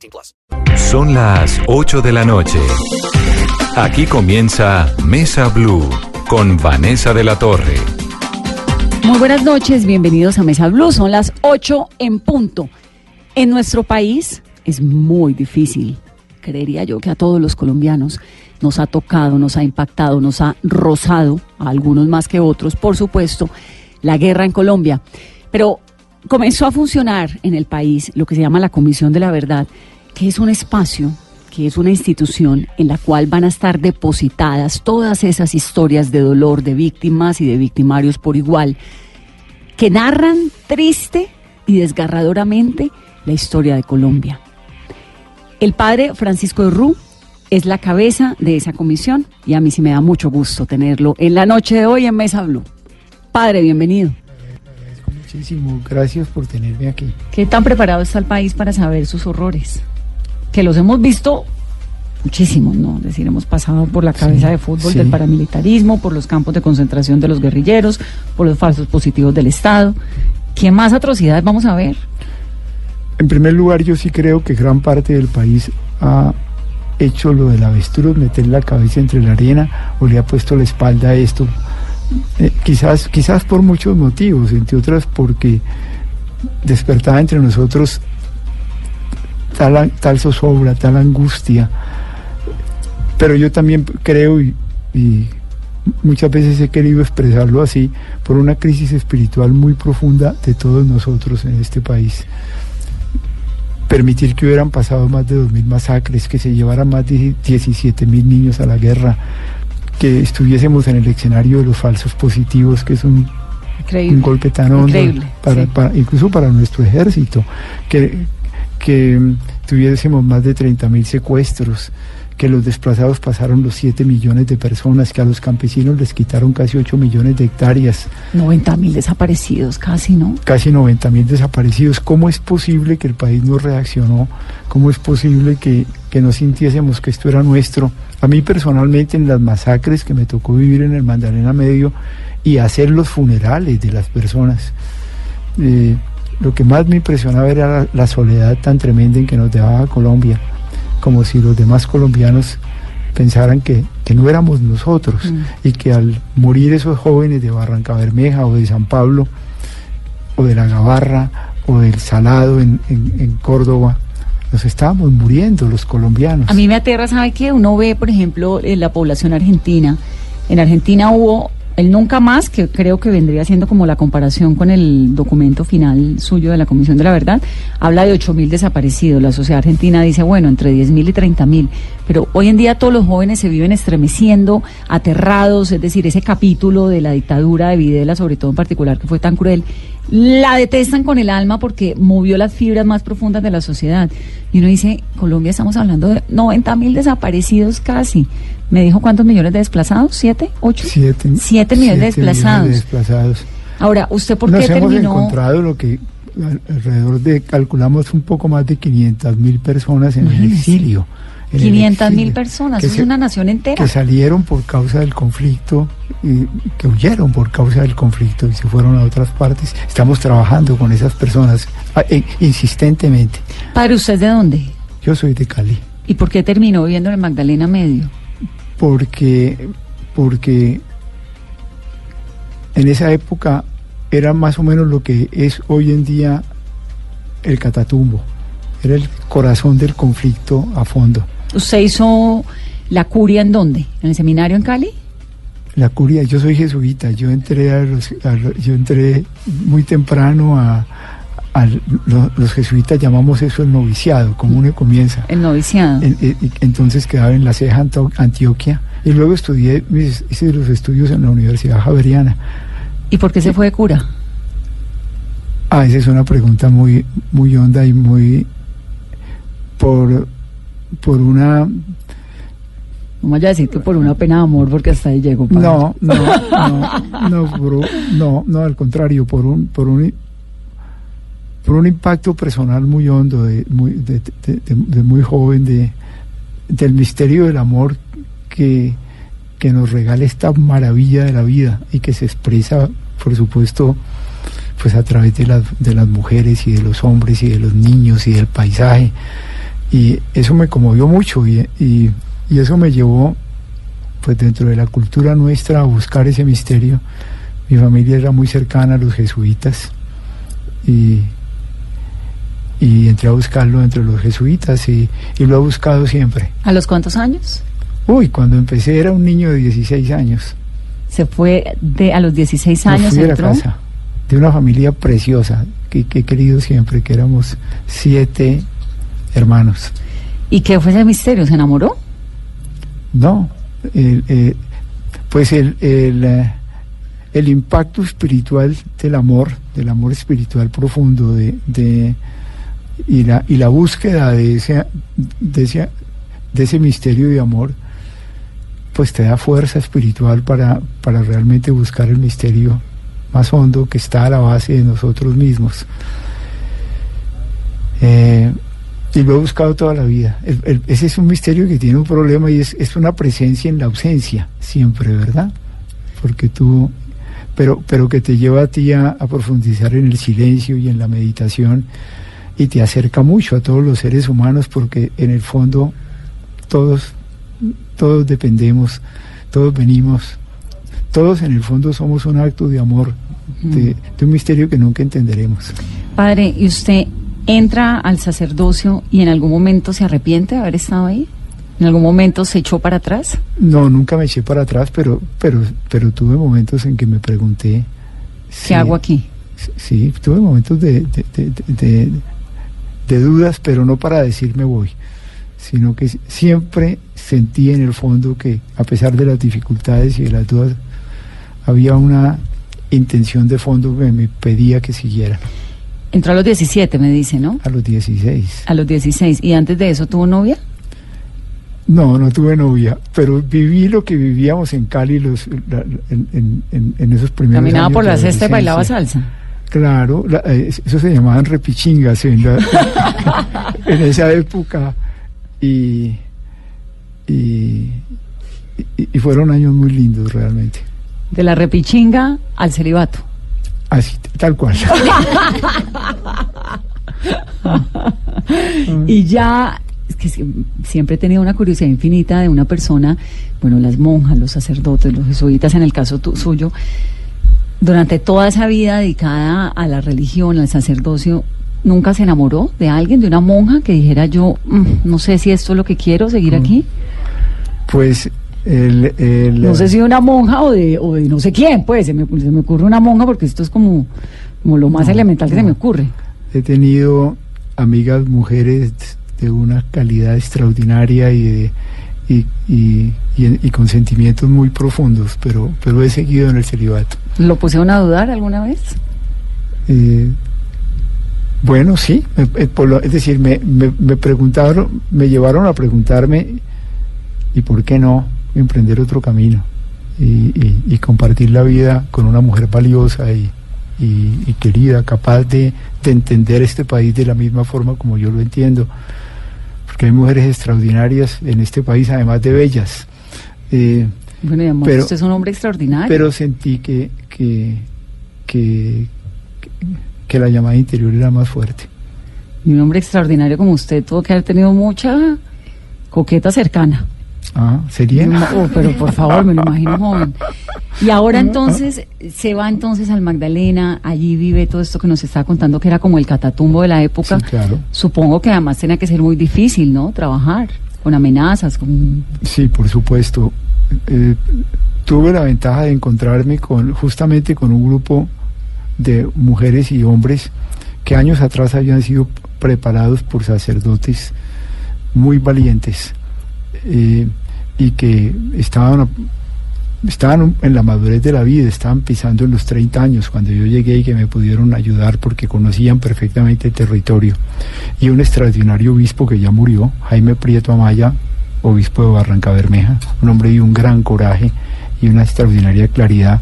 18 plus. Son las 8 de la noche. Aquí comienza Mesa Blue con Vanessa de la Torre. Muy buenas noches, bienvenidos a Mesa Blue. Son las 8 en punto. En nuestro país es muy difícil, creería yo que a todos los colombianos nos ha tocado, nos ha impactado, nos ha rozado, a algunos más que otros, por supuesto, la guerra en Colombia. Pero comenzó a funcionar en el país lo que se llama la Comisión de la Verdad, que es un espacio, que es una institución en la cual van a estar depositadas todas esas historias de dolor de víctimas y de victimarios por igual, que narran triste y desgarradoramente la historia de Colombia. El padre Francisco Rú es la cabeza de esa comisión y a mí sí me da mucho gusto tenerlo en la noche de hoy en Mesa Blue. Padre, bienvenido. Muchísimo, gracias por tenerme aquí. ¿Qué tan preparado está el país para saber sus horrores? Que los hemos visto muchísimos, ¿no? Es decir, hemos pasado por la cabeza Sí, de fútbol sí. del paramilitarismo, por los campos de concentración de los guerrilleros, por los falsos positivos del Estado. ¿Qué más atrocidades vamos a ver? En primer lugar, yo sí creo que gran parte del país ha hecho lo del avestruz, meter la cabeza entre la arena o le ha puesto la espalda a esto. Eh, quizás, quizás por muchos motivos, entre otras porque despertaba entre nosotros tal, tal zozobra, tal angustia. Pero yo también creo y, y muchas veces he querido expresarlo así, por una crisis espiritual muy profunda de todos nosotros en este país. Permitir que hubieran pasado más de 2.000 masacres, que se llevaran más de 17.000 niños a la guerra, que estuviésemos en el escenario de los falsos positivos, que es un golpe tan hondo, para, sí. para- incluso para nuestro ejército, que, que tuviésemos más de 30.000 secuestros, que los desplazados pasaron los 7 millones de personas, que a los campesinos les quitaron casi 8 millones de hectáreas, 90 mil desaparecidos casi, ¿no? casi 90.000 desaparecidos. ¿Cómo es posible que el país no reaccionó? ¿Cómo es posible que, que no sintiésemos que esto era nuestro? A mí personalmente en las masacres que me tocó vivir en el Magdalena Medio y hacer los funerales de las personas, eh, lo que más me impresionaba era la, la soledad tan tremenda en que nos dejaba Colombia, como si los demás colombianos pensaran que, que no éramos nosotros Mm. y que al morir esos jóvenes de Barranca Bermeja o de San Pablo o de la Gabarra o del Salado en, en- en Córdoba, nos estábamos muriendo los colombianos. A mí me aterra, ¿sabe qué? Uno ve, por ejemplo, en la población argentina. En Argentina hubo el nunca más, que creo que vendría siendo como la comparación con el documento final suyo de la Comisión de la Verdad, habla de 8.000 desaparecidos. La sociedad argentina dice, bueno, entre 10.000 y 30.000. Pero hoy en día todos los jóvenes se viven estremeciendo, aterrados, es decir, ese capítulo de la dictadura de Videla, sobre todo en particular, que fue tan cruel, la detestan con el alma porque movió las fibras más profundas de la sociedad. Y uno dice, Colombia estamos hablando de 90 mil desaparecidos casi. ¿Me dijo cuántos millones de desplazados? ¿Siete? ¿Ocho? Siete, Siete millones de millones desplazados. de desplazados. Ahora, ¿usted por Nos qué hemos terminó? encontrado lo que al- alrededor de, calculamos un poco más de 500 mil personas en el exilio. 500 mil personas, es una nación entera. que salieron por causa del conflicto, y que huyeron por causa del conflicto y se fueron a otras partes. Estamos trabajando con esas personas ah, eh, insistentemente. Padre, ¿usted de dónde? Yo soy de Cali, ¿Y por qué terminó viviendo en Magdalena Medio? porque, porque en esa época era más o menos lo que es hoy en día el Catatumbo. Era el corazón del conflicto a fondo. ¿Usted hizo la curia en dónde? ¿En el seminario en Cali? La curia, yo soy jesuita, yo entré, a los- a yo entré muy temprano a, a lo- los jesuitas llamamos eso el noviciado, como uno comienza. El noviciado. En- en- y entonces quedaba en la ceja Antioquia y luego estudié, mis- hice los estudios en la Universidad Javeriana. ¿Y por qué se fue de cura? Ah, esa es una pregunta muy, muy honda y muy, por, por una No vaya a decir que por una pena de amor, porque hasta ahí llego. padre. No, no, no, no, por- no, no, al contrario, por un, por un, por un impacto personal muy hondo, de, muy, de, de- de- de muy joven, de, del misterio del amor que, que nos regala esta maravilla de la vida y que se expresa, por supuesto, pues a través de las, de las mujeres y de los hombres y de los niños y del paisaje. Y eso me conmovió mucho y, y, y eso me llevó pues dentro de la cultura nuestra a buscar ese misterio. Mi familia era muy cercana a los jesuitas y, y entré a buscarlo entre los jesuitas y, y lo he buscado siempre. ¿A los cuántos años? Uy, cuando empecé era un niño de 16 años. Se fue de a los 16 Me años, fui de la entró. casa, de una familia preciosa que, que he querido siempre, que éramos siete hermanos. ¿Y qué fue ese misterio? ¿Se enamoró? No, eh, pues el, el, eh, el impacto espiritual del amor, del amor espiritual profundo, de, de- y, la, y la búsqueda de ese, de, ese, de ese misterio de amor, pues te da fuerza espiritual para, para realmente buscar el misterio más hondo que está a la base de nosotros mismos. Eh, y lo he buscado toda la vida. El- el- ese es un misterio que tiene un problema y es, es una presencia en la ausencia, siempre, ¿verdad? Porque tú, pero, pero que te lleva a ti a, a profundizar en el silencio y en la meditación y te acerca mucho a todos los seres humanos porque en el fondo todos, todos dependemos, todos venimos, todos en el fondo somos un acto de amor, de, de un misterio que nunca entenderemos. Padre, ¿y usted entra al sacerdocio y en algún momento se arrepiente de haber estado ahí? ¿En algún momento se echó para atrás? No, nunca me eché para atrás, pero, pero, pero tuve momentos en que me pregunté. ¿Qué hago aquí? Sí, tuve momentos de, de, de- de- de dudas, pero no para decir me voy, sino que siempre sentí en el fondo que a pesar de las dificultades y de las dudas, había una intención de fondo que me pedía que siguiera Entró a los 17, me dice, ¿no? a los 16. A los 16. ¿Y antes de eso tuvo novia? No, no tuve novia, pero viví lo que vivíamos en Cali los, la- en, en- esos primeros Caminaba años por la cesta y bailaba salsa. Claro, la- eh, eso se llamaban repichingas en, la- en esa época y, y, y- y fueron años muy lindos realmente. De la repichinga al celibato. Así, tal cual. Y ya, que siempre he tenido una curiosidad infinita de una persona, bueno, las monjas, los sacerdotes, los jesuitas, en el caso tu- suyo, durante toda esa vida dedicada a la religión, al sacerdocio, ¿nunca se enamoró de alguien, de una monja que dijera yo, "Mm, no sé si esto es lo que quiero, seguir aquí? Pues el, el- No sé si de una monja o de, o de no sé quién, pues, se me, se me ocurre una monja porque esto es como, como lo más No, elemental que se me ocurre. he tenido amigas mujeres de una calidad extraordinaria y de y, y- y- y con sentimientos muy profundos, pero, pero he seguido en el celibato. ¿Lo pusieron a dudar alguna vez? Eh, bueno, sí, eh, es decir, me, me, me preguntaron, me llevaron a preguntarme, ¿y por qué no emprender otro camino? Y, y- y compartir la vida con una mujer valiosa y, querida, capaz de, de entender este país de la misma forma como yo lo entiendo. Porque hay mujeres extraordinarias en este país, además de bellas. Eh, Bueno, y además Pero- usted es un hombre extraordinario. pero sentí que, que, que, que la llamada interior era más fuerte. Y un hombre extraordinario como usted tuvo que haber tenido mucha coqueta cercana. Ah, ¿sería? Oh, pero por favor, me lo imagino joven. Y ahora entonces, se va entonces al Magdalena, allí vive todo esto que nos está contando que era como el catatumbo de la época. Sí, claro. Supongo que además tenía que ser muy difícil, ¿no? Trabajar con amenazas, con... Sí, por supuesto. Eh, tuve la ventaja de encontrarme con justamente con un grupo de mujeres y hombres que años atrás habían sido preparados por sacerdotes muy valientes eh, y que estaban estaban en la madurez de la vida, estaban pisando en los 30 años cuando yo llegué y que me pudieron ayudar porque conocían perfectamente el territorio. Y un extraordinario obispo que ya murió, Jaime Prieto Amaya, obispo de Barranca Bermeja, un hombre de un gran coraje y una extraordinaria claridad.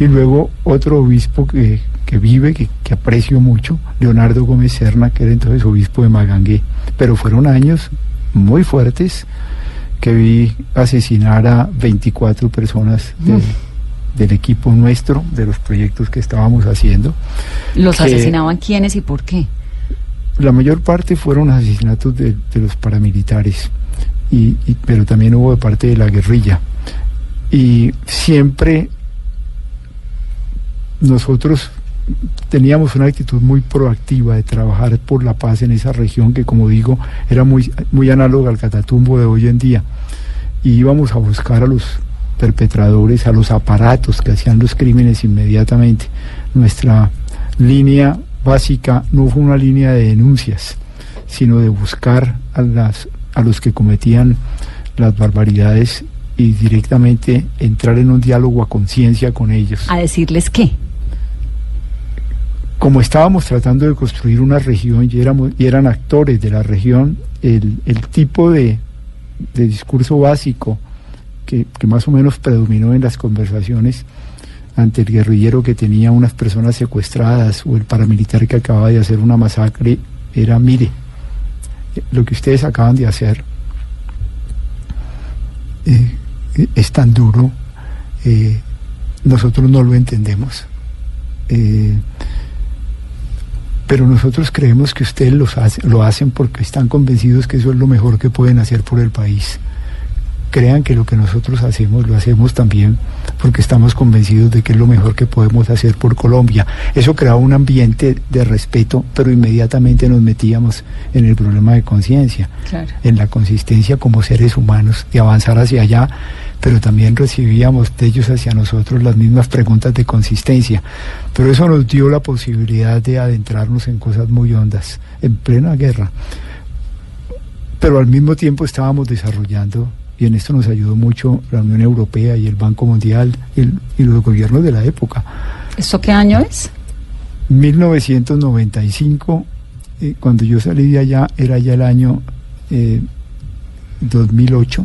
Y luego otro obispo que, que vive, que, que aprecio mucho, Leonardo Gómez Serna, que era entonces obispo de Magangué. Pero fueron años muy fuertes que vi asesinar a 24 personas de- del equipo nuestro, de los proyectos que estábamos haciendo. ¿Los asesinaban quiénes y por qué? La mayor parte fueron asesinatos de, de los paramilitares, y, y- pero también hubo de parte de la guerrilla. Y siempre nosotros teníamos una actitud muy proactiva de trabajar por la paz en esa región que como digo era muy, muy análoga al catatumbo de hoy en día y íbamos a buscar a los perpetradores, a los aparatos que hacían los crímenes inmediatamente. Nuestra línea básica no fue una línea de denuncias, sino de buscar a, las, a los que cometían las barbaridades y directamente entrar en un diálogo a conciencia con ellos A decirles qué. Como estábamos tratando de construir una región y, éramos, y eran actores de la región, el, tipo de, discurso básico que, más o menos predominó en las conversaciones ante el guerrillero que tenía unas personas secuestradas o el paramilitar que acababa de hacer una masacre era, mire, lo que ustedes acaban de hacer eh, es tan duro, eh, nosotros no lo entendemos. Eh, pero nosotros creemos que ustedes los hace- lo hacen porque están convencidos que eso es lo mejor que pueden hacer por el país. Crean que lo que nosotros hacemos lo hacemos también porque estamos convencidos de que es lo mejor que podemos hacer por Colombia. Eso creaba un ambiente de respeto, pero inmediatamente nos metíamos en el problema de conciencia Claro. en la consistencia como seres humanos de avanzar hacia allá, pero también recibíamos de ellos hacia nosotros las mismas preguntas de consistencia. Pero eso nos dio la posibilidad de adentrarnos en cosas muy hondas, en plena guerra. Pero al mismo tiempo estábamos desarrollando, y en esto nos ayudó mucho la Unión Europea y el Banco Mundial y, el- y los gobiernos de la época, ¿Esto qué año es? 1995, eh, cuando yo salí de allá, era ya el año eh, 2008,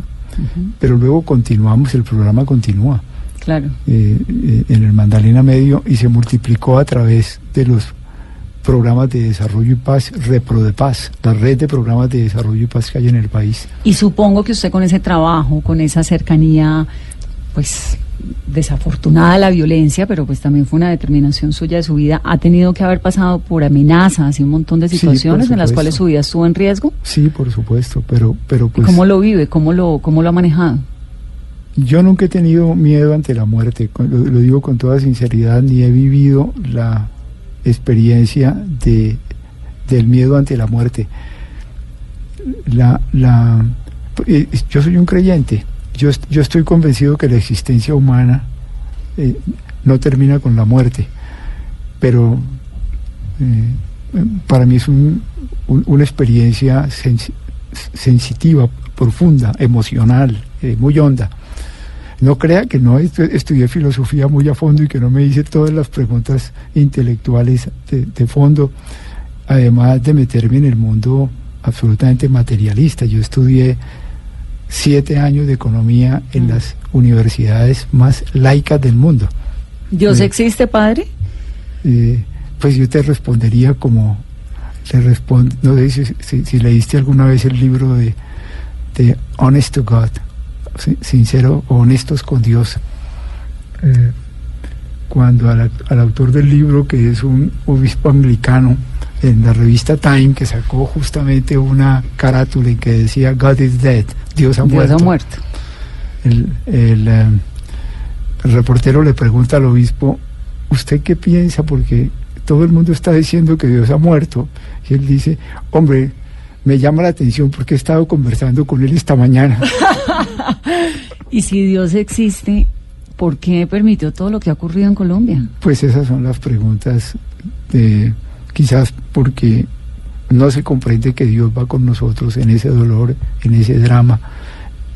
pero luego continuamos, el programa continúa Claro. eh, eh, en el Magdalena Medio y se multiplicó a través de los programas de desarrollo y paz, Repro de Paz, la red de programas de desarrollo y paz que hay en el país. Y supongo que usted con ese trabajo, con esa cercanía, pues desafortunada la violencia, pero pues también fue una determinación suya de su vida, ha tenido que haber pasado por amenazas y un montón de Sí, situaciones en las cuales su vida estuvo en riesgo. Sí, por supuesto, pero, pero ¿Y pues ¿Cómo lo vive? ¿Cómo lo, cómo lo ha manejado? yo nunca he tenido miedo ante la muerte, lo digo con toda sinceridad, ni he vivido la experiencia de, del miedo ante la muerte. La, la, eh, yo soy un creyente, yo, yo estoy convencido que la existencia humana eh, no termina con la muerte, pero eh, para mí es un- un- una experiencia sensi- sensitiva, profunda, emocional, eh, muy honda. No crea que no estu- estudié filosofía muy a fondo y que no me hice todas las preguntas intelectuales de fondo, además de meterme en el mundo absolutamente materialista. Yo estudié siete años de economía en las universidades más laicas del mundo. ¿Dios Sí. existe, padre? Eh, pues yo te respondería como le respondo, no sé si, si- si leíste alguna vez el libro de, de Honest to God, sin- sincero o honestos con Dios. Eh, cuando al, al autor del libro, que es un obispo anglicano, en la revista Time, que sacó justamente una carátula en que decía God is dead, Dios ha Dios muerto ha muerto. el, el, eh, el reportero le pregunta al obispo, ¿usted qué piensa? Porque todo el mundo está diciendo que Dios ha muerto. Y él dice, hombre, me llama la atención porque he estado conversando con él esta mañana. Y si Dios existe, ¿por qué permitió todo lo que ha ocurrido en Colombia? Pues esas son las preguntas, de, quizás porque no se comprende que Dios va con nosotros en ese dolor, en ese drama,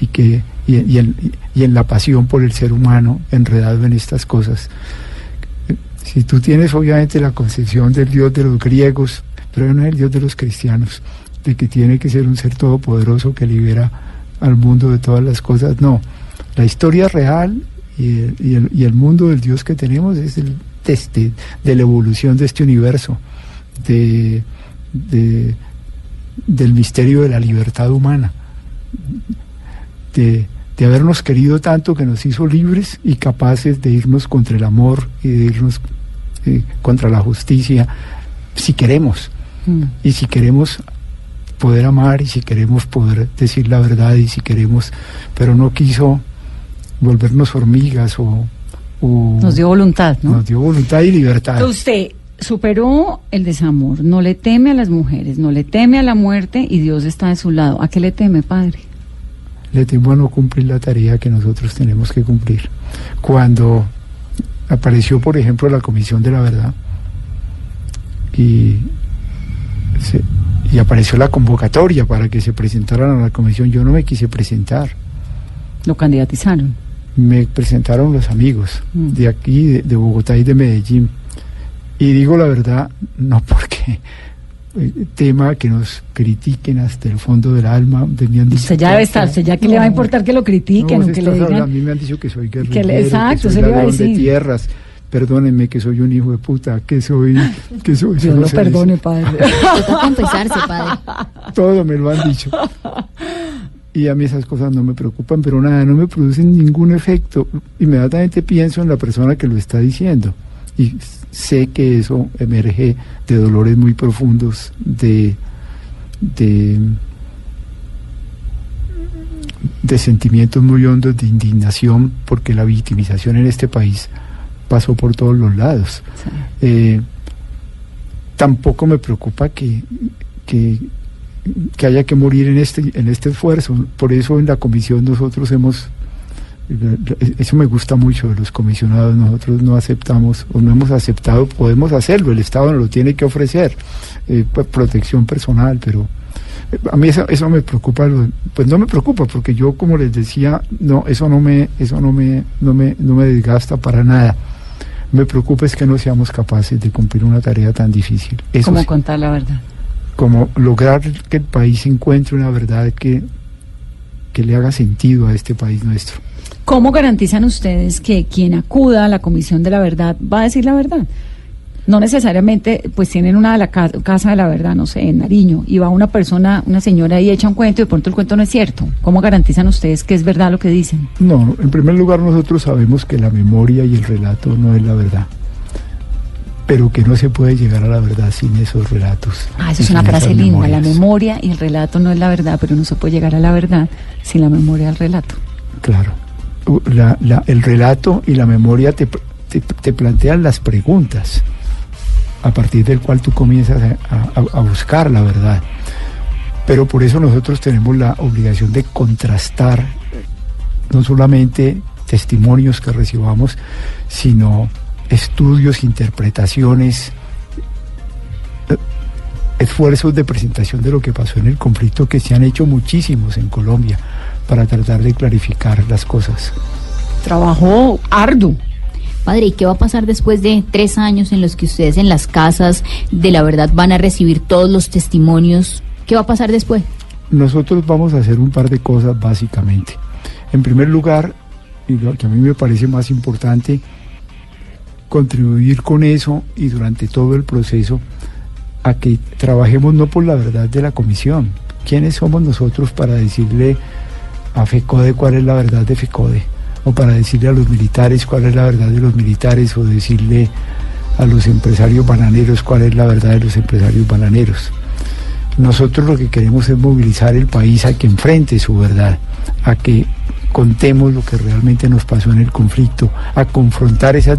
y que y, en, la pasión por el ser humano enredado en estas cosas. Si tú tienes obviamente la concepción del Dios de los griegos, pero no es el Dios de los cristianos, de que tiene que ser un ser todopoderoso que libera al mundo de todas las cosas, no. La historia real y el, y el, el mundo del Dios que tenemos es el teste de la evolución de este universo, de, de, del misterio de la libertad humana, de, de habernos querido tanto que nos hizo libres y capaces de irnos contra el amor y de irnos eh, contra la justicia, si queremos. Mm. Y si queremos poder amar y si queremos poder decir la verdad y si queremos, pero no quiso volvernos hormigas o... o Nos dio voluntad, ¿no? nos dio voluntad y libertad. Usted superó el desamor, no le teme a las mujeres, no le teme a la muerte y Dios está de su lado. ¿A qué le teme, padre? le temo a no cumplir la tarea que nosotros tenemos que cumplir. Cuando apareció, por ejemplo, la Comisión de la Verdad y, se- y apareció la convocatoria para que se presentaran a la comisión, yo no me quise presentar. Lo candidatizaron. Me presentaron los amigos Mm. de aquí, de, de Bogotá y de Medellín. Y digo la verdad, no porque eh, tema que nos critiquen hasta el fondo del alma. de mí han dicho Usted ya que- debe estar, usted ya que le va a importar que lo critiquen no, o que le digan. A mí me han dicho que soy que le- guerrillero, exacto, que soy le iba a ladrón de decir. tierras. Perdónenme que soy un hijo de puta, que soy... Que soy Dios no lo perdone, dice. padre. Confesarse, padre. Todo me lo han dicho. Y a mí esas cosas no me preocupan, pero nada, no me producen ningún efecto. Inmediatamente pienso en la persona que lo está diciendo. Y sé que eso emerge de dolores muy profundos, de, de, de sentimientos muy hondos de indignación, porque la victimización en este país pasó por todos los lados. Eh, tampoco me preocupa que, que, que haya que morir en este, en este esfuerzo. Por eso en la comisión nosotros hemos, eso me gusta mucho de los comisionados, nosotros no aceptamos o no hemos aceptado, podemos hacerlo, el Estado nos lo tiene que ofrecer, eh, pues, protección personal, pero eh, a mí eso, eso me preocupa, pues no me preocupa porque yo como les decía, no, eso no me, eso no me, no me, no me desgasta para nada. Me preocupa es que no seamos capaces de cumplir una tarea tan difícil. Eso Como sí contar la verdad. como lograr que el país encuentre una verdad que, que le haga sentido a este país nuestro. ¿Cómo garantizan ustedes que quien acuda a la Comisión de la Verdad va a decir la verdad? No necesariamente, pues tienen una de la ca- casa de la verdad, no sé, en Nariño, y va una persona, una señora y echa un cuento y de pronto el cuento no es cierto. ¿Cómo garantizan ustedes que es verdad lo que dicen? No, en primer lugar nosotros sabemos que la memoria y el relato no es la verdad, pero que no se puede llegar a la verdad sin esos relatos. Ah, eso es una frase linda. La memoria y el relato no es la verdad, pero no se puede llegar a la verdad sin la memoria y el relato. Claro. El relato y la memoria te, te, te plantean las preguntas a partir del cual tú comienzas a, a- a buscar la verdad. Pero por eso nosotros tenemos la obligación de contrastar no solamente testimonios que recibamos, sino estudios, interpretaciones, eh, esfuerzos de presentación de lo que pasó en el conflicto que se han hecho muchísimos en Colombia para tratar de clarificar las cosas. Trabajo arduo. Padre, ¿y qué va a pasar después de tres años en los que ustedes en las casas de la verdad van a recibir todos los testimonios? ¿Qué va a pasar después? Nosotros vamos a hacer un par de cosas básicamente. En primer lugar, y lo que a mí me parece más importante, contribuir con eso y durante todo el proceso a que trabajemos no por la verdad de la comisión. ¿Quiénes somos nosotros para decirle a FECODE cuál es la verdad de FECODE? O para decirle a los militares cuál es la verdad de los militares o decirle a los empresarios bananeros cuál es la verdad de los empresarios bananeros. Nosotros lo que queremos es movilizar el país a que enfrente su verdad, a que contemos lo que realmente nos pasó en el conflicto, a confrontar esos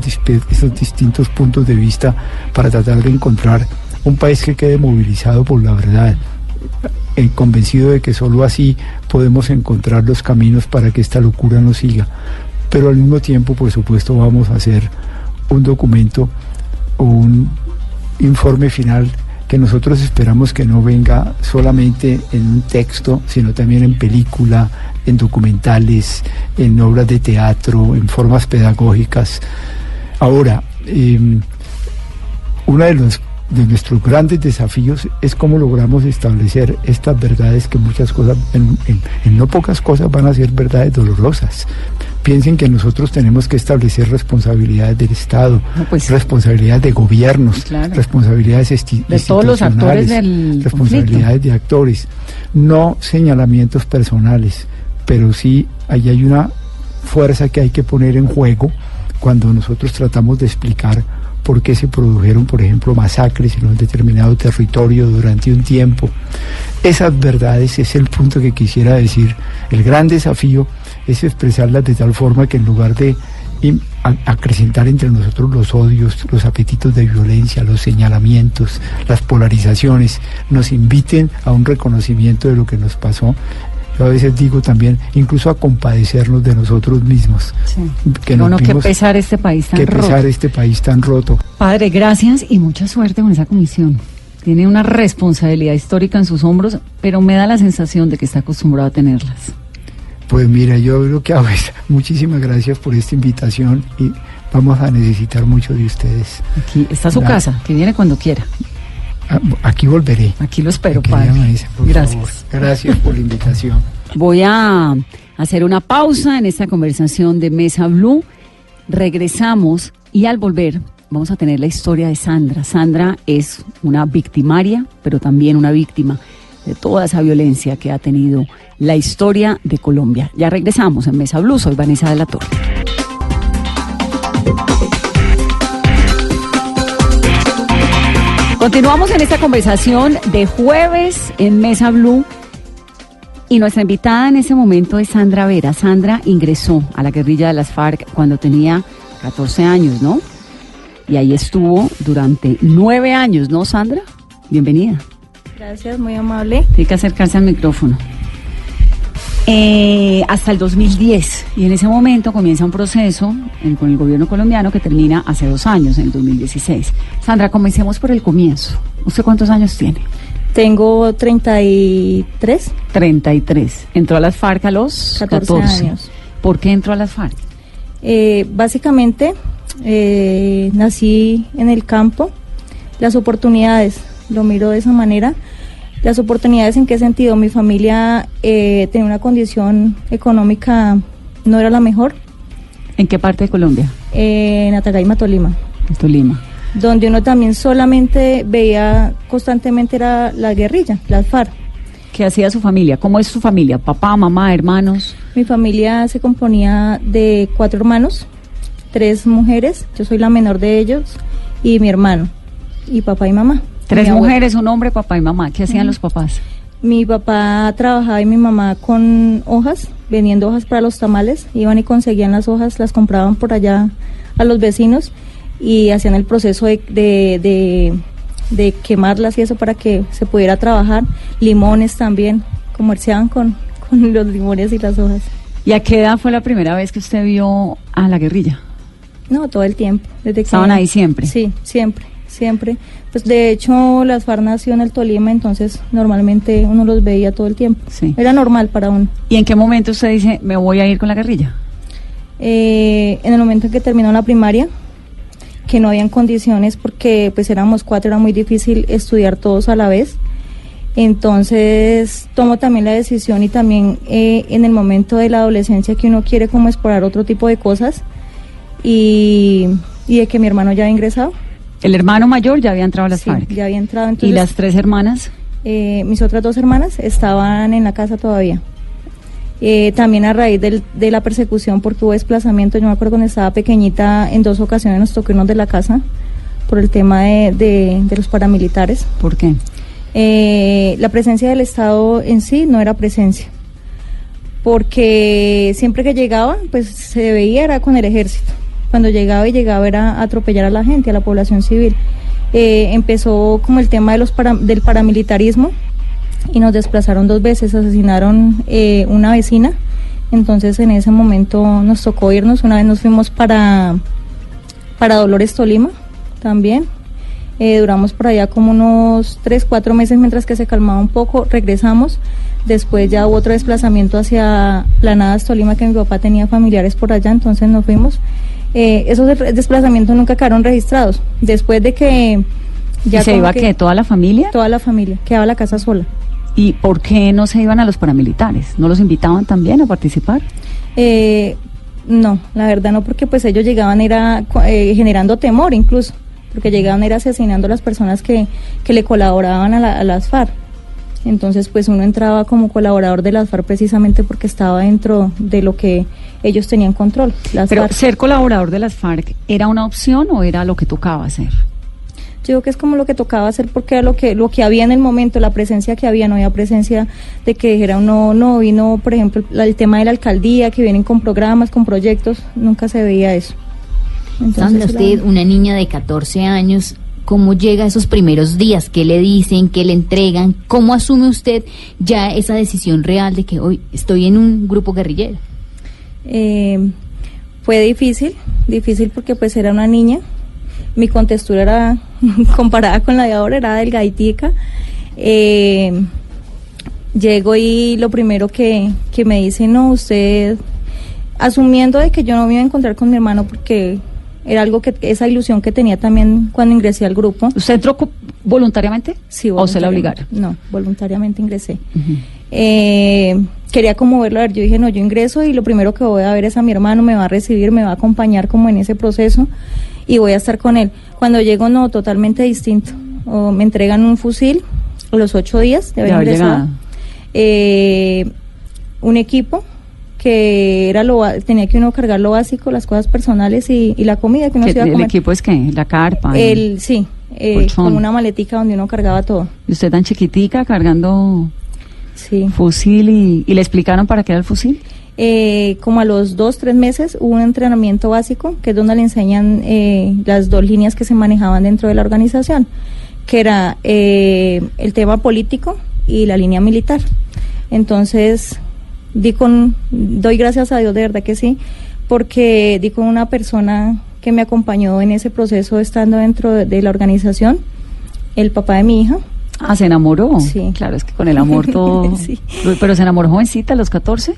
distintos puntos de vista para tratar de encontrar un país que quede movilizado por la verdad, eh, convencido de que solo así podemos encontrar los caminos para que esta locura no siga. Pero al mismo tiempo, por supuesto, vamos a hacer un documento un informe final que nosotros esperamos que no venga solamente en un texto, sino también en película, en documentales, en obras de teatro, en formas pedagógicas. Ahora, eh, uno de los de nuestros grandes desafíos es cómo logramos establecer estas verdades que muchas cosas, en, en- en no pocas cosas van a ser verdades dolorosas. Piensen que nosotros tenemos que establecer responsabilidades del Estado, No, pues- responsabilidades de gobiernos, Claro. responsabilidades De todos los actores del responsabilidades de actores, no señalamientos personales, pero sí ahí hay una fuerza que hay que poner en juego cuando nosotros tratamos de explicar por qué se produjeron, por ejemplo, masacres en un determinado territorio durante un tiempo. Esas verdades es el punto que quisiera decir. El gran desafío es expresarlas de tal forma que en lugar de acrecentar entre nosotros los odios, los apetitos de violencia, los señalamientos, las polarizaciones, nos inviten a un reconocimiento de lo que nos pasó. Yo a veces digo también, incluso a compadecernos de nosotros mismos. Sí. Que no, nos no, que pesar este país tan que roto. pesar este país tan roto. Padre, gracias y mucha suerte con esa comisión. Tiene una responsabilidad histórica en sus hombros, pero me da la sensación de que está acostumbrado a tenerlas. Pues mira, yo lo que hago es muchísimas gracias por esta invitación y vamos a necesitar mucho de ustedes. Aquí está su casa, que viene cuando quiera. Aquí volveré. Aquí lo espero, padre. Por Gracias. favor. Gracias por la invitación. Voy a hacer una pausa en esta conversación de Mesa Blue. Regresamos y al volver vamos a tener la historia de Sandra. Sandra es una victimaria, pero también una víctima de toda esa violencia que ha tenido la historia de Colombia. Ya regresamos en Mesa Blue. Soy Vanessa de la Torre. Continuamos en esta conversación de jueves en Mesa Blue. Y nuestra invitada en ese momento es Sandra Vera. Sandra ingresó a la guerrilla de las FARC cuando tenía 14 años, ¿no? Y ahí estuvo durante nueve años, ¿no, Sandra? Bienvenida. Gracias, muy amable. Tiene que acercarse al micrófono. Eh, hasta el 2010. Y en ese momento comienza un proceso en- con el gobierno colombiano que termina hace dos años, en el 2016. Sandra, comencemos por el comienzo. ¿Usted cuántos años tiene? Tengo 33. 33. Entró a las FARC a los 14, 14 años. ¿Por qué entró a las FARC? Eh, básicamente, eh, nací en el campo. Las oportunidades, lo miro de esa manera. Las oportunidades en qué sentido? Mi familia eh, tenía una condición económica, no era la mejor, ¿En qué parte de Colombia? eh, en Atagaima, Tolima. En Tolima. donde uno también solamente veía constantemente era la guerrilla, las FARC. ¿Qué hacía su familia? ¿Cómo es su familia? ¿Papá, mamá, hermanos? Mi familia se componía de cuatro hermanos, tres mujeres, yo soy la menor de ellos, y mi hermano, y papá y mamá. Tres mujeres, un hombre, papá y mamá. ¿Qué hacían los papás? Mi papá trabajaba y mi mamá con hojas, vendiendo hojas para los tamales, iban y conseguían las hojas, las compraban por allá a los vecinos y hacían el proceso de, de, de- de quemarlas y eso para que se pudiera trabajar. Limones también, comerciaban con, con los limones y las hojas. ¿Y a qué edad fue la primera vez que usted vio a la guerrilla? No, todo el tiempo. Desde que- ¿Estaban ahí siempre? Sí, siempre, siempre. Pues de hecho las FARC nació en el Tolima, entonces normalmente uno los veía todo el tiempo. Sí. Era normal para uno. ¿Y en qué momento usted dice, me voy a ir con la guerrilla? Eh, en el momento en que terminó la primaria, que no habían condiciones porque pues éramos cuatro, era muy difícil estudiar todos a la vez. Entonces tomo también la decisión y también eh, en el momento de la adolescencia que uno quiere como explorar otro tipo de cosas y, y de que mi hermano ya había ingresado. El hermano mayor ya había entrado a las Sí, FARC. ya había entrado. ¿Y Entonces, las tres hermanas? eh, mis otras dos hermanas estaban en la casa todavía. Eh, también a raíz del- de la persecución porque hubo desplazamiento, yo me acuerdo cuando estaba pequeñita, en dos ocasiones nos tocó irnos de la casa por el tema de, de- de los paramilitares. ¿Por qué? Eh, la presencia del Estado en sí no era presencia, porque siempre que llegaba, pues se veía era con el ejército. Cuando llegaba y llegaba era atropellar a la gente, a la población civil. Eh, empezó como el tema de los para- del paramilitarismo y nos desplazaron dos veces, asesinaron eh, una vecina. Entonces en ese momento nos tocó irnos, una vez nos fuimos para, para Dolores Tolima también. Eh, duramos por allá como unos 3, 4 meses mientras que se calmaba un poco, regresamos. Después ya hubo otro desplazamiento hacia Planadas, Tolima, que mi papá tenía familiares por allá, entonces nos fuimos. Eh, esos de- desplazamientos nunca quedaron registrados. Después de que ¿Y se iba que que toda la familia? toda la familia, quedaba la casa sola. ¿Y por qué no se iban a los paramilitares? ¿No los invitaban también a participar? Eh, no, la verdad no, porque pues ellos llegaban era eh, generando temor incluso, porque llegaban era asesinando a las personas que, que le colaboraban a, la- a las FARC. Entonces pues uno entraba como colaborador de las FARC precisamente porque estaba dentro de lo que ellos tenían control. Las Pero FARC. ser colaborador de las FARC, ¿era una opción o era lo que tocaba hacer? Yo digo que es como lo que tocaba hacer porque era lo que lo que había en el momento, la presencia que había, no había presencia de que dijera no, no vino, por ejemplo, la- el tema de la alcaldía, que vienen con programas, con proyectos, nunca se veía eso. Era- usted, una niña de 14 años, ¿cómo llega a esos primeros días? ¿Qué le dicen? ¿Qué le entregan? ¿Cómo asume usted ya esa decisión real de que hoy estoy en un grupo guerrillero? Eh, fue difícil, difícil porque pues era una niña, mi contextura era comparada con la de ahora, era delgaditica. Eh, llego y lo primero que, que me dice, no, usted, asumiendo de que yo no me iba a encontrar con mi hermano porque era algo que, esa ilusión que tenía también cuando ingresé al grupo. ¿Usted entró voluntariamente? Sí, ¿O se la obligaron? No, voluntariamente ingresé. Eh, quería como verlo, a ver, yo dije, no, yo ingreso y lo primero que voy a ver es a mi hermano, me va a recibir, me va a acompañar como en ese proceso y voy a estar con él. Cuando llego, no, totalmente distinto. O me entregan un fusil a los ocho días de haber haber ingresado. Eh, un equipo que era lo tenía que uno cargar lo básico, las cosas personales y, y la comida que uno ¿Qué- se iba a ¿El comer. equipo es qué? ¿La carpa? El, sí, eh, como una maletica donde uno cargaba todo. ¿Y usted tan chiquitica cargando Sí. fusil y, y le explicaron para qué era el fusil? Eh, como a los dos, tres meses hubo un entrenamiento básico, que es donde le enseñan eh, las dos líneas que se manejaban dentro de la organización, que era eh, el tema político y la línea militar. Entonces, di con, doy gracias a Dios, de verdad que sí, porque di con una persona que me acompañó en ese proceso estando dentro de, de la organización, el papá de mi hija, Ah, se enamoró. Sí. Claro, es que con el amor todo. Sí. Pero se enamoró jovencita a los 14.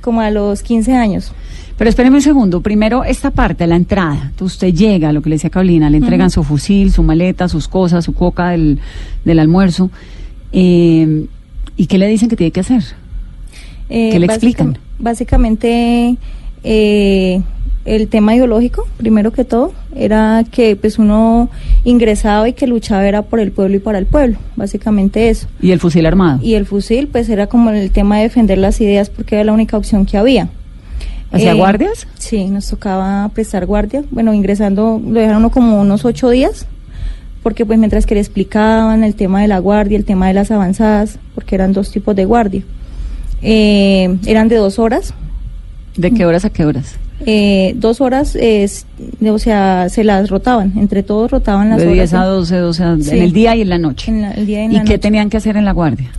como a los 15 años. Pero espéreme un segundo. Primero, esta parte, la entrada. Entonces, usted llega, lo que le decía Carolina, le entregan su fusil, su maleta, sus cosas, su coca del, del almuerzo. Eh, ¿Y qué le dicen que tiene que hacer? Eh, ¿Qué le explican? Básicamente, eh, el tema ideológico, primero que todo, era que pues uno ingresaba y que luchaba era por el pueblo y para el pueblo, básicamente eso. Y el fusil armado. Y el fusil, pues era como el tema de defender las ideas porque era la única opción que había. ¿Hacía Eh, guardias? Sí, nos tocaba prestar guardia. Bueno, ingresando, lo dejaron uno como unos ocho días, porque pues mientras que le explicaban el tema de la guardia, el tema de las avanzadas, porque eran dos tipos de guardia. Eh, eran de dos horas, ¿De qué horas a qué horas? Eh, dos horas, es, o sea, se las rotaban, entre todos rotaban las De horas. 10 a ¿sí? 12, 12 a- Sí. en el día y en la noche. En la- el día y en ¿Y la qué noche. tenían que hacer en la guardia?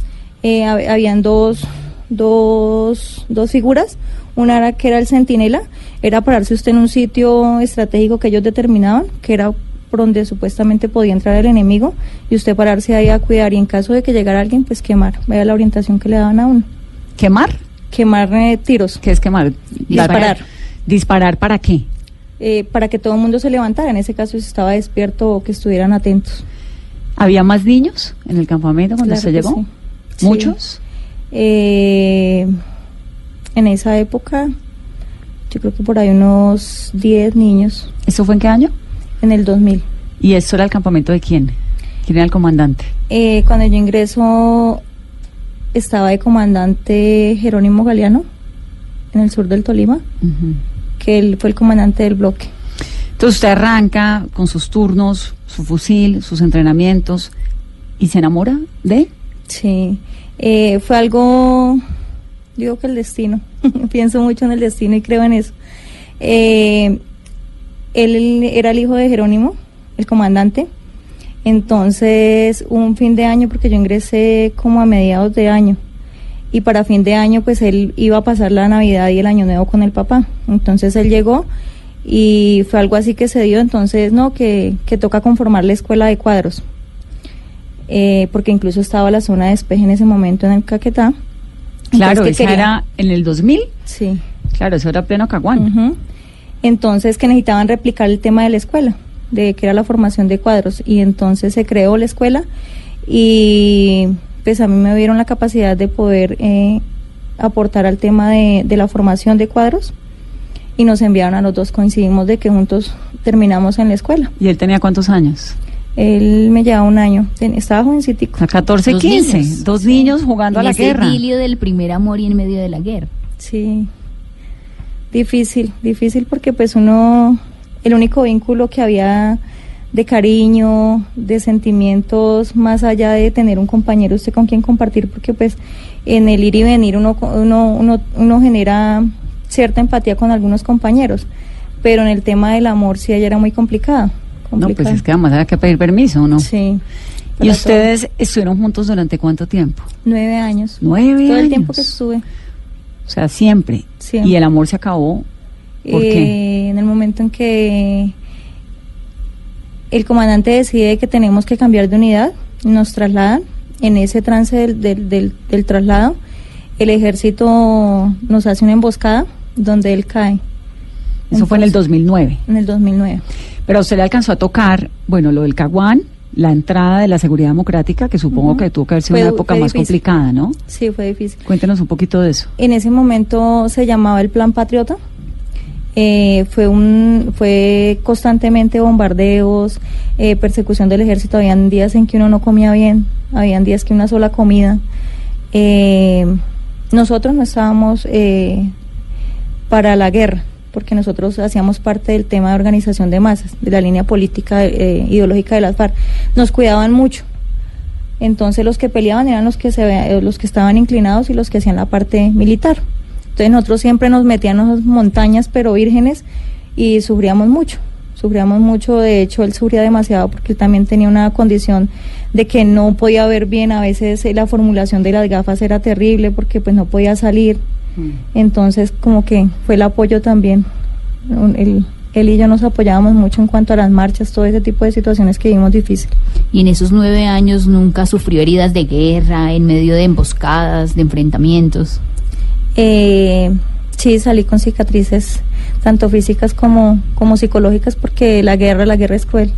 Eh, hab- habían dos, dos, dos figuras. Una era que era el centinela, era pararse usted en un sitio estratégico que ellos determinaban, que era por donde supuestamente podía entrar el enemigo, y usted pararse ahí a cuidar y en caso de que llegara alguien, pues quemar. Vea la orientación que le daban a uno. ¿Quemar? Quemar eh, tiros. ¿Qué es quemar? Disparar. ¿Disparar para qué? eh, para que todo el mundo se levantara, en ese caso si estaba despierto o que estuvieran atentos. ¿Había más niños en el campamento cuando Claro que llegó? sí. Sí. ¿Muchos? Eh, en esa época, yo creo que por ahí unos 10 niños, ¿Eso fue en qué año? en el 2000. ¿Y esto era el campamento de quién? ¿Quién era el comandante? Eh, cuando yo ingreso, estaba de comandante Jerónimo Galeano, en el sur del Tolima. Que él fue el comandante del bloque. Entonces usted arranca con sus turnos, su fusil, sus entrenamientos y se enamora de Sí, eh, fue algo, digo que el destino, pienso mucho en el destino y creo en eso. Eh, él era el hijo de Jerónimo, el comandante, entonces un fin de año, porque yo ingresé como a mediados de año, y para fin de año pues él iba a pasar la Navidad y el Año Nuevo con el papá, entonces él llegó Y fue algo así que se dio, entonces, no, que, que toca conformar la escuela de cuadros. Eh, porque incluso estaba la zona de despeje en ese momento en el Caquetá. Claro, que esa era en el 2000. Sí. Claro, eso era pleno Caguán. Entonces que necesitaban replicar el tema de la escuela, de que era la formación de cuadros. Y entonces se creó la escuela y pues a mí me dieron la capacidad de poder eh, aportar al tema de, de la formación de cuadros y nos enviaron a los dos, coincidimos de que juntos terminamos en la escuela. ¿Y él tenía cuántos años? Él me llevaba un año, estaba jovencitico. Sea, 14, Dos 15. niños. Dos niños jugando a la ese guerra. idilio del primer amor y en medio de la guerra. Sí, difícil, difícil porque pues uno, el único vínculo que había de cariño, de sentimientos, más allá de tener un compañero usted con quien compartir, porque pues en el ir y venir uno, uno, uno, uno genera cierta empatía con algunos compañeros, pero en el tema del amor sí ella era muy complicada. No, pues es que además había que pedir permiso, ¿no? Sí. ¿Y ustedes estuvieron juntos durante cuánto tiempo? Nueve años. Nueve Todo el tiempo que estuve. O sea, siempre. Siempre. Y el amor se acabó. ¿Por qué? Eh, En el momento en que el comandante decide que tenemos que cambiar de unidad, nos trasladan. En ese trance del, del, del- del traslado, el ejército nos hace una emboscada donde él cae. Eso fue en el Entonces, 2009. En el 2009. Pero a usted le alcanzó a tocar, bueno, lo del Caguán, la entrada de la seguridad democrática, que supongo que tuvo que haber sido Fue una época más difícil. complicada, ¿no? Sí, fue difícil. Cuéntenos un poquito de eso. En ese momento se llamaba el Plan Patriota. Eh, fue un fue constantemente bombardeos, eh, persecución del ejército. Habían días en que uno no comía bien, habían días que una sola comida. Eh, nosotros no estábamos eh, para la guerra, porque nosotros hacíamos parte del tema de organización de masas, de la línea política eh, ideológica de las FARC. Nos cuidaban mucho. Entonces los que peleaban eran los que se los que estaban inclinados y los que hacían la parte militar. Entonces nosotros siempre nos metíamos en esas montañas pero vírgenes y sufríamos mucho. Sufríamos mucho, de hecho él sufría demasiado porque él también tenía una condición de que no podía ver bien, a veces eh, la formulación de las gafas era terrible porque pues no podía salir. Entonces como que fue el apoyo también. Él y yo nos apoyábamos mucho en cuanto a las marchas, todo ese tipo de situaciones que vimos difícil. Y en esos nueve años nunca sufrió heridas de guerra, en medio de emboscadas, de enfrentamientos. Eh, sí, salí con cicatrices, tanto físicas como, como psicológicas, porque la guerra, la guerra es cruel.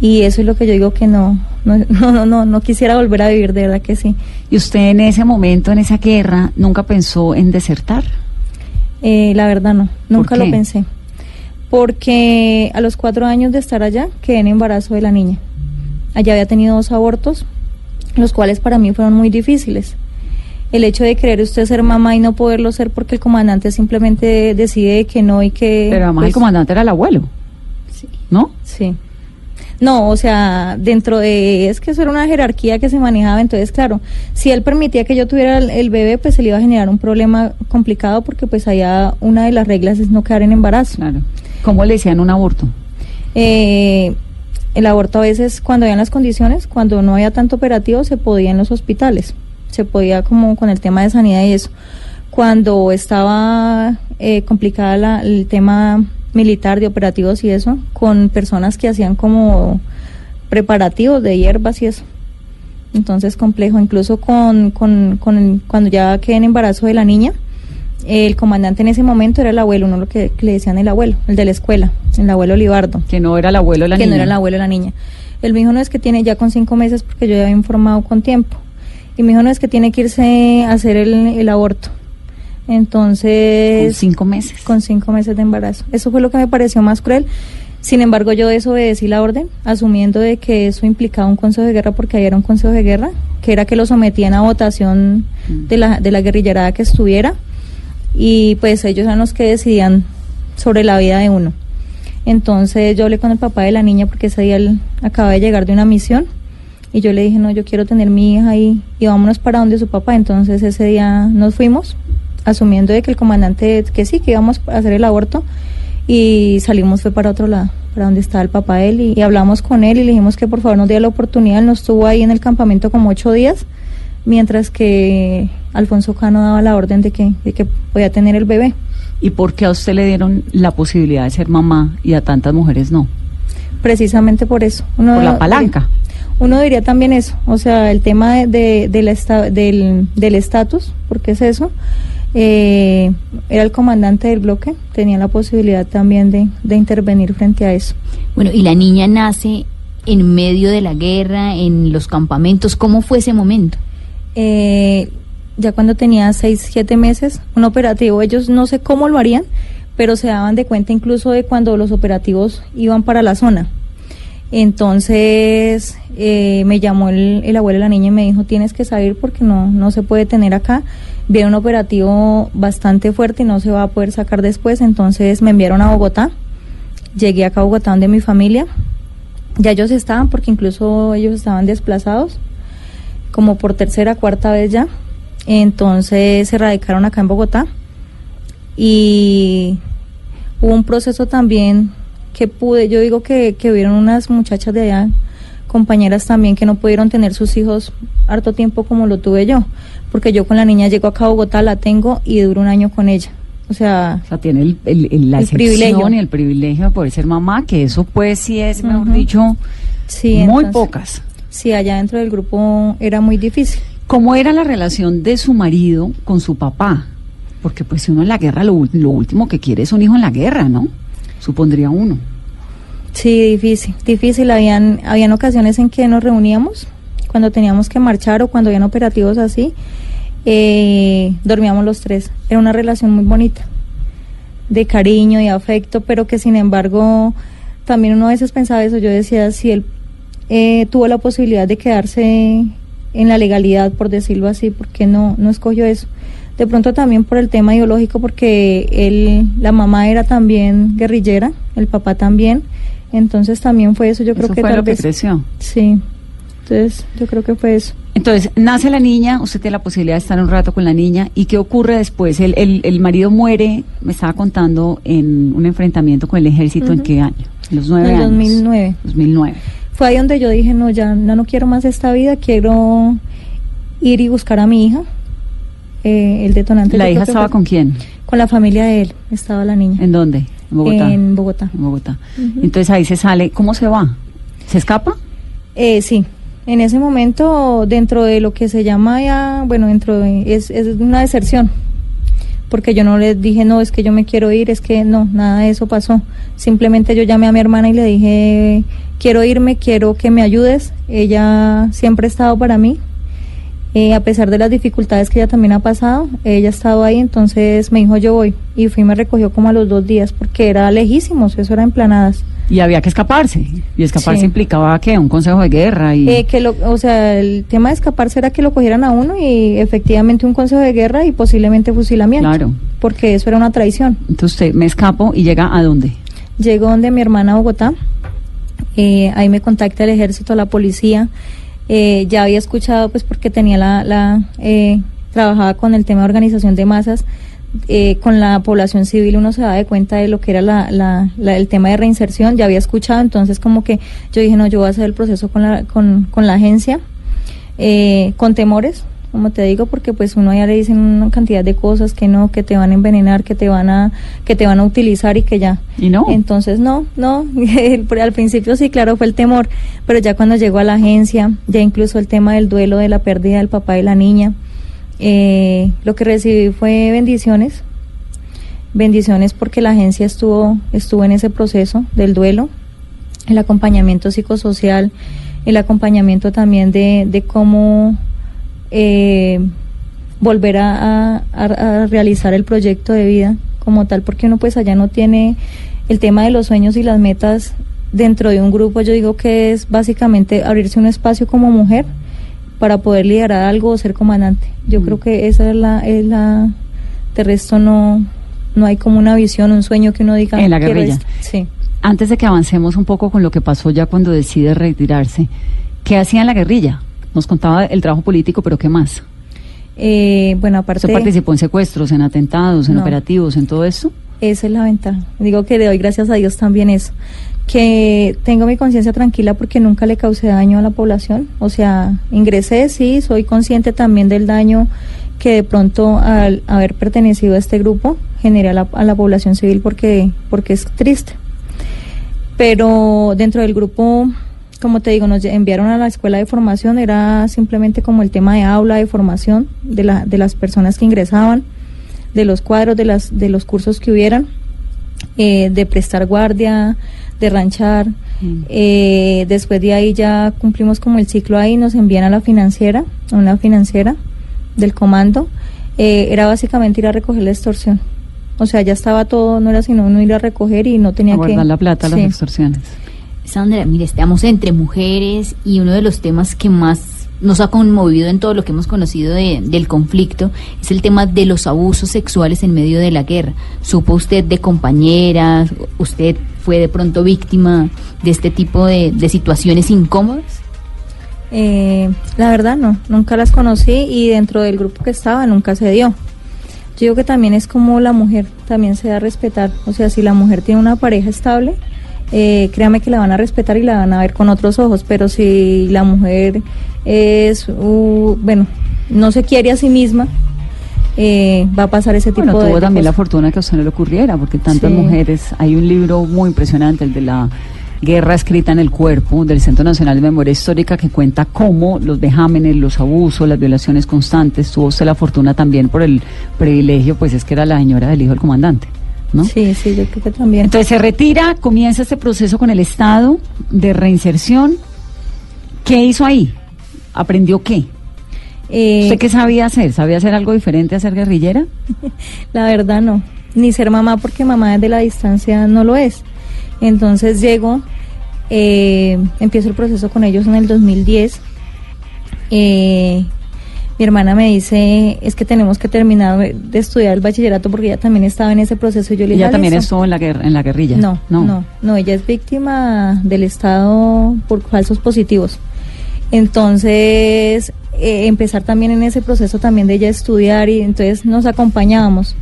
Y eso es lo que yo digo que no, no, no, no, no, quisiera volver a vivir, de verdad que sí. ¿Y usted en ese momento, en esa guerra, nunca pensó en desertar? Eh, la verdad no, nunca lo pensé. Porque a los cuatro años de estar allá quedé en embarazo de la niña. Allá había tenido dos abortos, los cuales para mí fueron muy difíciles. El hecho de querer usted ser mamá y no poderlo ser porque el comandante simplemente decide que no y que... Pero además el pues, comandante era el abuelo, Sí. ¿no? Sí. No, o sea, dentro de, es que eso era una jerarquía que se manejaba, entonces claro, si él permitía que yo tuviera el, el bebé, pues se le iba a generar un problema complicado porque pues allá una de las reglas es no quedar en embarazo. Claro. ¿Cómo le decían un aborto? Eh, el aborto a veces, cuando habían las condiciones, cuando no había tanto operativo, se podía en los hospitales, se podía como con el tema de sanidad y eso. Cuando estaba eh, complicada la- el tema militar de operativos y eso, con personas que hacían como preparativos de hierbas y eso. Entonces complejo, incluso con, con, con cuando ya quedé en embarazo de la niña, el comandante en ese momento era el abuelo, uno lo que, que le decían el abuelo, el de la escuela, el abuelo Libardo Que no era el abuelo de la que niña. no era el abuelo de la niña. Él me dijo, no es que tiene ya con cinco meses porque yo ya había informado con tiempo. Y me dijo, no es que tiene que irse a hacer el, el aborto. Entonces... Con cinco meses. Con cinco meses de embarazo. Eso fue lo que me pareció más cruel. Sin embargo, yo desobedecí la orden, asumiendo de que eso implicaba un consejo de guerra, porque ahí era un consejo de guerra, que era que lo sometían a votación de la, de la guerrillerada que estuviera, y pues ellos eran los que decidían sobre la vida de uno. Entonces yo hablé con el papá de la niña, porque ese día él acaba de llegar de una misión, y yo le dije, no, yo quiero tener mi hija ahí, y vámonos para donde su papá. Entonces ese día nos fuimos, asumiendo de que el comandante, que sí, que íbamos a hacer el aborto, y salimos fue para otro lado, para donde estaba el papá de él, y, y hablamos con él y le dijimos que por favor nos diera la oportunidad, él nos estuvo ahí en el campamento como ocho días, mientras que Alfonso Cano daba la orden de que, de que podía tener el bebé. ¿Y por qué a usted le dieron la posibilidad de ser mamá y a tantas mujeres no? Precisamente por eso. Uno, Por la palanca. Uno diría también eso, o sea, el tema de, de- de la esta- del del estatus, porque es eso. Eh, era el comandante del bloque, tenía la posibilidad también de, de intervenir frente a eso. Bueno, y la niña nace en medio de la guerra, en los campamentos. ¿Cómo fue ese momento? eh, ya cuando tenía seis, siete meses, un operativo, ellos no sé cómo lo harían, pero se daban de cuenta incluso de cuando los operativos iban para la zona. Entonces eh, me llamó el, el abuelo de la niña y me dijo, tienes que salir porque no, no se puede tener acá. Viene un operativo bastante fuerte y no se va a poder sacar después. Entonces me enviaron a Bogotá. Llegué acá a Bogotá donde mi familia. Ya ellos estaban porque incluso ellos estaban desplazados como por tercera, cuarta vez ya. Entonces se radicaron acá en Bogotá y hubo un proceso también que pude, yo digo que, que hubieron unas muchachas de allá, compañeras también que no pudieron tener sus hijos harto tiempo como lo tuve yo, porque yo con la niña llego acá a Bogotá, la tengo y duro un año con ella. O sea, O sea, tiene el, el- el- la El excepción privilegio. y el privilegio de poder ser mamá, que eso pues sí es, mejor Ujú. dicho, sí, muy entonces, pocas. Sí, allá dentro del grupo era muy difícil. ¿Cómo era la relación de su marido con su papá? Porque pues si uno en la guerra, lo, lo último que quiere es un hijo en la guerra, ¿no? Supondría uno. Sí, difícil, difícil. Habían, habían ocasiones en que nos reuníamos cuando teníamos que marchar o cuando habían operativos así. eh, dormíamos los tres. Era una relación muy bonita, de cariño y afecto, pero que sin embargo también uno a veces pensaba eso. Yo decía, si él eh, tuvo la posibilidad de quedarse en la legalidad, por decirlo así, ¿por qué no, no escogió eso? De pronto también por el tema ideológico, porque él, la mamá era también guerrillera, el papá también, entonces también fue eso, yo creo eso que fue tal lo que creció. Sí, entonces yo creo que fue eso. Entonces, nace la niña, usted tiene la posibilidad de estar un rato con la niña, ¿y qué ocurre después? El, el, el marido muere, me estaba contando, en un enfrentamiento con el ejército, ¿en qué año? En los nueve En años. 2009. 2009. Fue ahí donde yo dije, no, ya no, no quiero más esta vida, quiero ir y buscar a mi hija. Eh, el detonante. ¿La hija estaba con quién? Con la familia de él, estaba la niña. ¿En dónde? En Bogotá. En Bogotá. En Bogotá. Entonces ahí se sale, ¿cómo se va? ¿Se escapa? Eh, sí, en ese momento, dentro de lo que se llama ya, bueno, dentro de, es, es una deserción, porque yo no les dije, no, es que yo me quiero ir, es que no, nada de eso pasó. Simplemente yo llamé a mi hermana y le dije, quiero irme, quiero que me ayudes. Ella siempre ha estado para mí, eh, a pesar de las dificultades que ella también ha pasado, ella ha estado ahí, entonces me dijo, yo voy. Y fui y me recogió como a los dos días, porque era lejísimos, eso era en planadas. Y había que escaparse. Y escaparse Sí. implicaba que un consejo de guerra y... Eh, que lo, o sea, el tema de escaparse era que lo cogieran a uno y efectivamente un consejo de guerra y posiblemente fusilamiento. Claro. Porque eso era una traición. Entonces usted me escapo y llega a dónde? Llego donde mi hermana a Bogotá, eh, ahí me contacta el ejército, la policía. Eh, ya había escuchado, pues porque tenía la, la eh, trabajaba con el tema de organización de masas, eh, con la población civil uno se da de cuenta de lo que era la, el tema de reinserción, ya había escuchado, entonces como que yo dije, no, yo voy a hacer el proceso con la, con, con la agencia, eh, con temores, como te digo, porque pues uno ya le dicen una cantidad de cosas que no, que te van a envenenar, que te van a, que te van a utilizar y que ya. Y no. Entonces no, no, al principio sí, claro, fue el temor, pero ya cuando llegó a la agencia, ya incluso el tema del duelo de la pérdida del papá y la niña, eh, lo que recibí fue bendiciones, bendiciones porque la agencia estuvo, estuvo en ese proceso del duelo, el acompañamiento psicosocial, el acompañamiento también de, de cómo eh, volver a, a- a realizar el proyecto de vida como tal, porque uno pues allá no tiene el tema de los sueños y las metas dentro de un grupo, yo digo que es básicamente abrirse un espacio como mujer para poder liderar algo o ser comandante. Yo Mm. creo que esa es la, es la, de resto no, no hay como una visión, un sueño que uno diga. En la "Quiero guerrilla". esto". Sí. Antes de que avancemos un poco con lo que pasó ya cuando decide retirarse, ¿qué hacía en la guerrilla? Nos contaba el trabajo político, pero ¿qué más? Eh, bueno, aparte... ¿Usted participó en secuestros, en atentados, en No. operativos, en todo esto? Esa es la ventaja. Digo que le doy gracias a Dios también eso. Que tengo mi conciencia tranquila porque nunca le causé daño a la población. O sea, ingresé, sí, soy consciente también del daño que de pronto al haber pertenecido a este grupo genere a la, a la población civil porque, porque es triste. Pero dentro del grupo, como te digo, nos enviaron a la escuela de formación, era simplemente como el tema de aula, de formación de, la, de las personas que ingresaban, de los cuadros, de, las, de los cursos que hubieran, eh, de prestar guardia, de ranchar. Eh, después de ahí ya cumplimos como el ciclo ahí, nos envían a la financiera, a una financiera del comando. Eh, era básicamente ir a recoger la extorsión. O sea, ya estaba todo, no era sino uno ir a recoger y no tenía A que... guardar la plata, las extorsiones. Sandra, mire, estamos entre mujeres y uno de los temas que más nos ha conmovido en todo lo que hemos conocido de- del conflicto es el tema de los abusos sexuales en medio de la guerra. ¿Supo usted de compañeras? ¿Usted fue de pronto víctima de este tipo de, situaciones incómodas? Eh, la verdad no, nunca las conocí y dentro del grupo que estaba nunca se dio. Yo digo que también es como la mujer también se da a respetar. O sea, si la mujer tiene una pareja estable, eh, créame que la van a respetar y la van a ver con otros ojos. Pero si la mujer es, uh, bueno, no se quiere a sí misma, eh, va a pasar ese tipo Bueno, de tuvo también la fortuna que a usted no le ocurriera, porque tantas Sí. mujeres, hay un libro muy impresionante, el de la guerra escrita en el cuerpo del Centro Nacional de Memoria Histórica, que cuenta cómo los vejámenes, los abusos, las violaciones constantes, tuvo usted la fortuna también por el privilegio, pues es que era la señora del hijo del comandante, ¿no? Sí, sí, yo creo que también. Entonces se retira, comienza este proceso con el Estado de reinserción. ¿Qué hizo ahí? ¿Aprendió qué? Eh, ¿Usted qué sabía hacer? ¿Sabía hacer algo diferente a ser guerrillera? La verdad no, ni ser mamá porque mamá desde la distancia no lo es. Entonces llego, eh, empiezo el proceso con ellos en el 2010. Eh, mi hermana me dice, es que tenemos que terminar de estudiar el bachillerato porque ella también estaba en ese proceso. Y yo le Ella "Ah, también listo". estuvo en la, guerra, en la guerrilla. No, no, no, ella es víctima del Estado por falsos positivos. Entonces, eh, empezar también en ese proceso también de ella estudiar y entonces nos acompañábamos.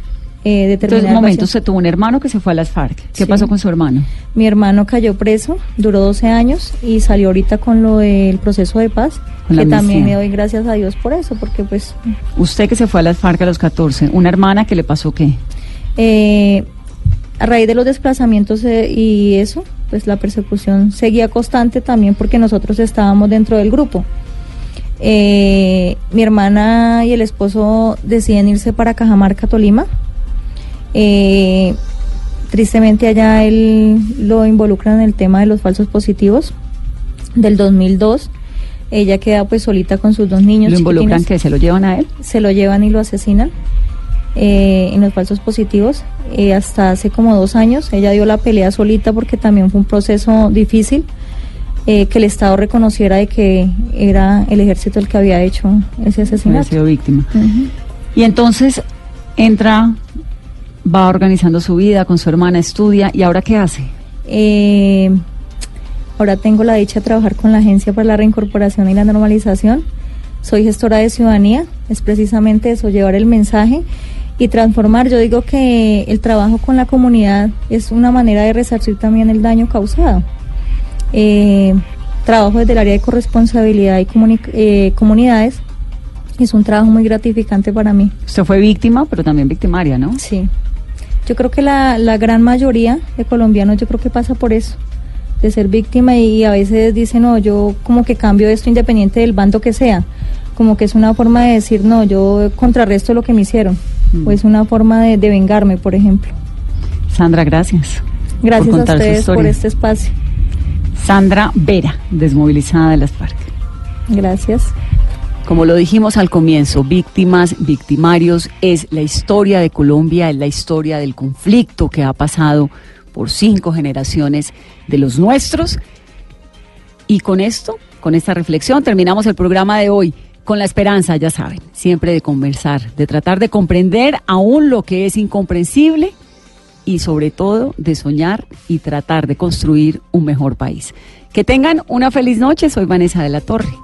Eh, de Entonces, un momento, usted tuvo un hermano que se fue a las FARC. ¿Qué Sí. pasó con su hermano? Mi hermano cayó preso, duró 12 años y salió ahorita con lo del proceso de paz, Con que también le doy gracias a Dios por eso, porque pues Usted que se fue a las FARC a los 14, una hermana que le pasó qué? Eh, a raíz de los desplazamientos eh, y eso, pues la persecución seguía constante también porque nosotros estábamos dentro del grupo. Eh, mi hermana y el esposo deciden irse para Cajamarca, Tolima. Eh, tristemente allá él lo involucran en el tema de los falsos positivos del 2002. Ella queda pues solita con sus dos niños. ¿Lo involucran que se lo llevan a él? se lo llevan y lo asesinan eh, en los falsos positivos. Eh, hasta hace como dos años ella dio la pelea solita porque también fue un proceso difícil eh, que el Estado reconociera de que era el ejército el que había hecho ese Había asesinato. sido víctima. Y entonces entra, va organizando su vida con su hermana, estudia, ¿y ahora qué hace? Eh, ahora tengo la dicha de trabajar con la Agencia para la Reincorporación y la Normalización. Soy gestora de ciudadanía, es precisamente eso, llevar el mensaje y transformar. Yo digo que el trabajo con la comunidad es una manera de resarcir también el daño causado. Eh, trabajo desde el área de corresponsabilidad y comuni- eh, comunidades. Es un trabajo muy gratificante para mí. Usted fue víctima, pero también victimaria, ¿no? Sí. Yo creo que la, la gran mayoría de colombianos yo creo que pasa por eso, de ser víctima y a veces dicen, no, yo como que cambio esto independiente del bando que sea, como que es una forma de decir, no, yo contrarresto lo que me hicieron, Mm. o es una forma de, de vengarme, por ejemplo. Sandra, gracias. Gracias por a ustedes por este espacio. Sandra Vera, desmovilizada de las FARC. Gracias. Como lo dijimos al comienzo, víctimas, victimarios, es la historia de Colombia, es la historia del conflicto que ha pasado por cinco generaciones de los nuestros. Y con esto, con esta reflexión, terminamos el programa de hoy con la esperanza, ya saben, siempre de conversar, de tratar de comprender aún lo que es incomprensible y sobre todo de soñar y tratar de construir un mejor país. Que tengan una feliz noche, soy Vanessa de la Torre.